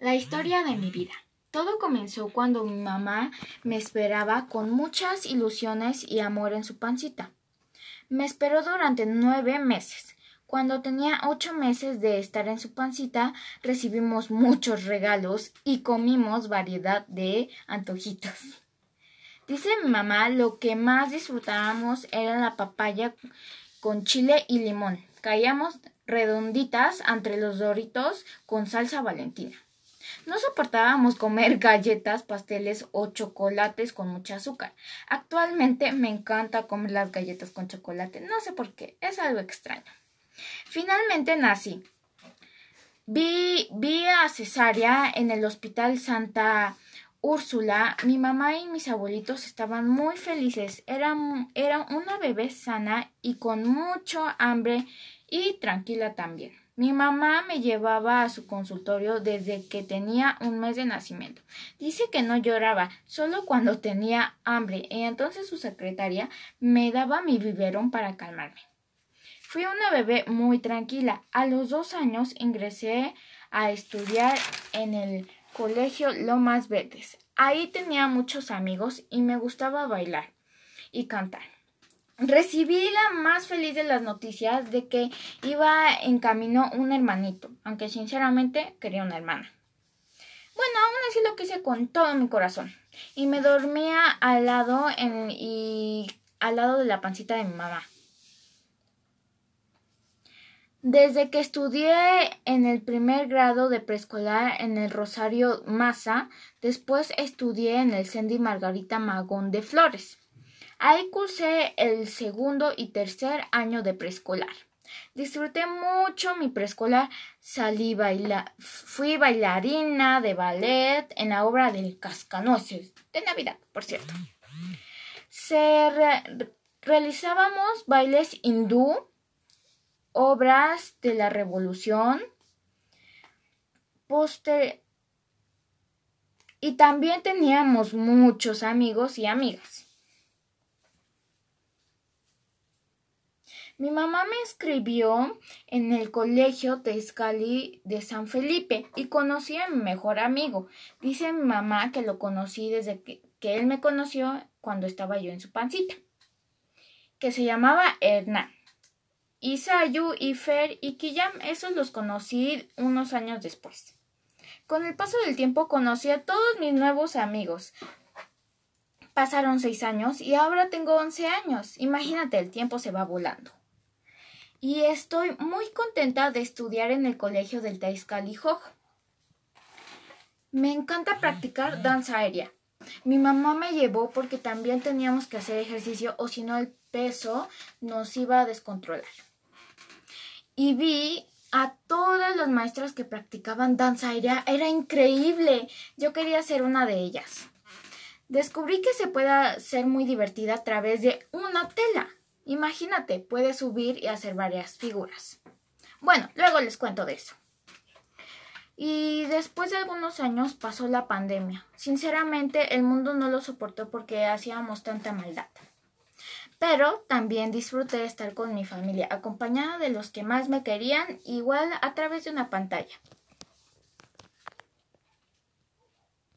La historia de mi vida. Todo comenzó cuando mi mamá me esperaba con muchas ilusiones y amor en su pancita. Me esperó durante nueve meses. Cuando tenía ocho meses de estar en su pancita, recibimos muchos regalos y comimos variedad de antojitos. Dice mi mamá, lo que más disfrutábamos era la papaya con chile y limón. Caíamos redonditas entre los doritos con salsa valentina. No soportábamos comer galletas, pasteles o chocolates con mucha azúcar. Actualmente me encanta comer las galletas con chocolate. No sé por qué, es algo extraño. Finalmente nací. Vi, vi a Cesárea en el Hospital Santa Úrsula. Mi mamá y mis abuelitos estaban muy felices. Era, era una bebé sana y con mucho hambre y tranquila también. Mi mamá me llevaba a su consultorio desde que tenía un mes de nacimiento. Dice que no lloraba, solo cuando tenía hambre, y entonces su secretaria me daba mi biberón para calmarme. Fui una bebé muy tranquila. A los dos años ingresé a estudiar en el colegio Lomas Verdes. Ahí tenía muchos amigos y me gustaba bailar y cantar recibí la más feliz de las noticias de que iba en camino un hermanito, aunque sinceramente quería una hermana. Bueno, aún así lo quise con todo mi corazón. Y me dormía al lado en, y al lado de la pancita de mi mamá. Desde que estudié en el primer grado de preescolar en el Rosario Maza, después estudié en el Sandy Margarita Magón de Flores. Ahí cursé el segundo y tercer año de preescolar. Disfruté mucho mi preescolar. Salí baila fui bailarina de ballet en la obra del Cascanueces de Navidad, por cierto. Se realizábamos bailes hindú, obras de la Revolución, póster y también teníamos muchos amigos y amigas. Mi mamá me escribió en el colegio Tezcali de San Felipe y conocí a mi mejor amigo. Dice mi mamá que lo conocí desde que, él me conoció cuando estaba yo en su pancita, que se llamaba Hernán. Isayu, Ifer y Kiyam, esos los conocí unos años después. Con el paso del tiempo conocí a todos mis nuevos amigos. Pasaron seis años y ahora tengo once años. Imagínate, el tiempo se va volando y estoy muy contenta de estudiar en el colegio del Taizcali Me encanta practicar danza aérea. Mi mamá me llevó porque también teníamos que hacer ejercicio o si no el peso nos iba a descontrolar. Y vi a todas las maestras que practicaban danza aérea. Era increíble. Yo quería ser una de ellas. Descubrí que se puede ser muy divertida a través de una tela. Imagínate, puedes subir y hacer varias figuras. Bueno, luego les cuento de eso. Y después de algunos años pasó la pandemia. Sinceramente, el mundo no lo soportó porque hacíamos tanta maldad. Pero también disfruté estar con mi familia, acompañada de los que más me querían, igual a través de una pantalla.